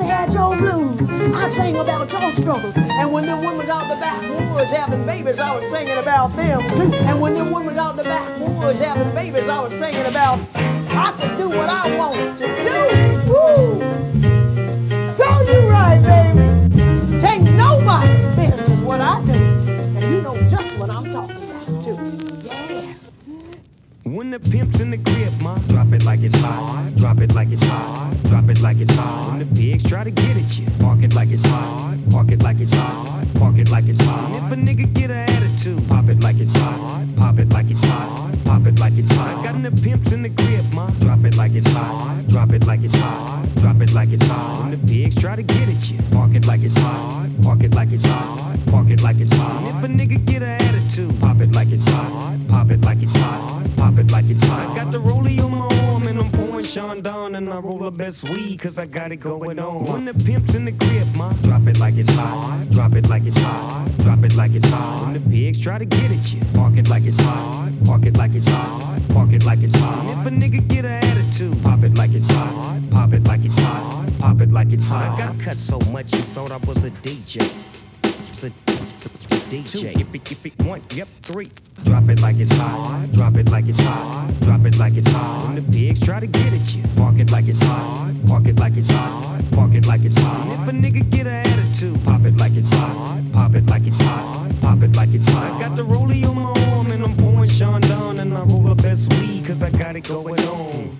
I sang about your struggles. And when the women out the backwoods having babies, I was singing about them. And when the women out the backwoods having babies, I was singing about I can do what I want to do. Woo! So you right, baby. Take nobody's business what I do. And you know just what I'm talking about, too. Yeah. When the pimp's in the crib, ma, drop it like it's hot. Drop it like it's hot. It like it's hot. When the pigs try to get at you, park it like it's hot. Park it like it's hot. Park it like it's hot. If a nigga get an attitude, pop it like it's hot. Pop it like it's hot. Pop it like it's hot. Got the pimps in the crib, ma, drop it like it's hot. Drop it like it's hot. Drop it like it's hot. When the pigs try to get at you, park it like it's hot. Park it like it's hot. Park it like it's hot. If a nigga get an attitude, pop it like it's hot. Pop it like it's hot. Pop it like it's hot. Got the rollie on my and I'm pouring Sean down and I roll the best weed cause I got it going on. When the pimp's in the crib, ma, drop it like it's hot. Drop it like it's hot. Drop it like it's hot. When the pigs try to get at you, park it like it's hot. Park it like it's hot. Park it like it's hot. If a nigga get an attitude, pop it like it's hot. Pop it like it's hot. Pop it like it's hot. I got cut so much you thought I was a DJ. Two, If it, one, yep, three. Drop it like it's hot. Drop it like it's hot. Drop it like it's hot. When the pigs try to get at you, park it like it's hot. Park it like it's hot. Park it like it's hot. If a nigga get an attitude, pop it like it's hot. Pop it like it's hot. Pop it like it's hot. I got the rollie on my arm and I'm pouring Chandon and I roll up best weed cause I got it going on.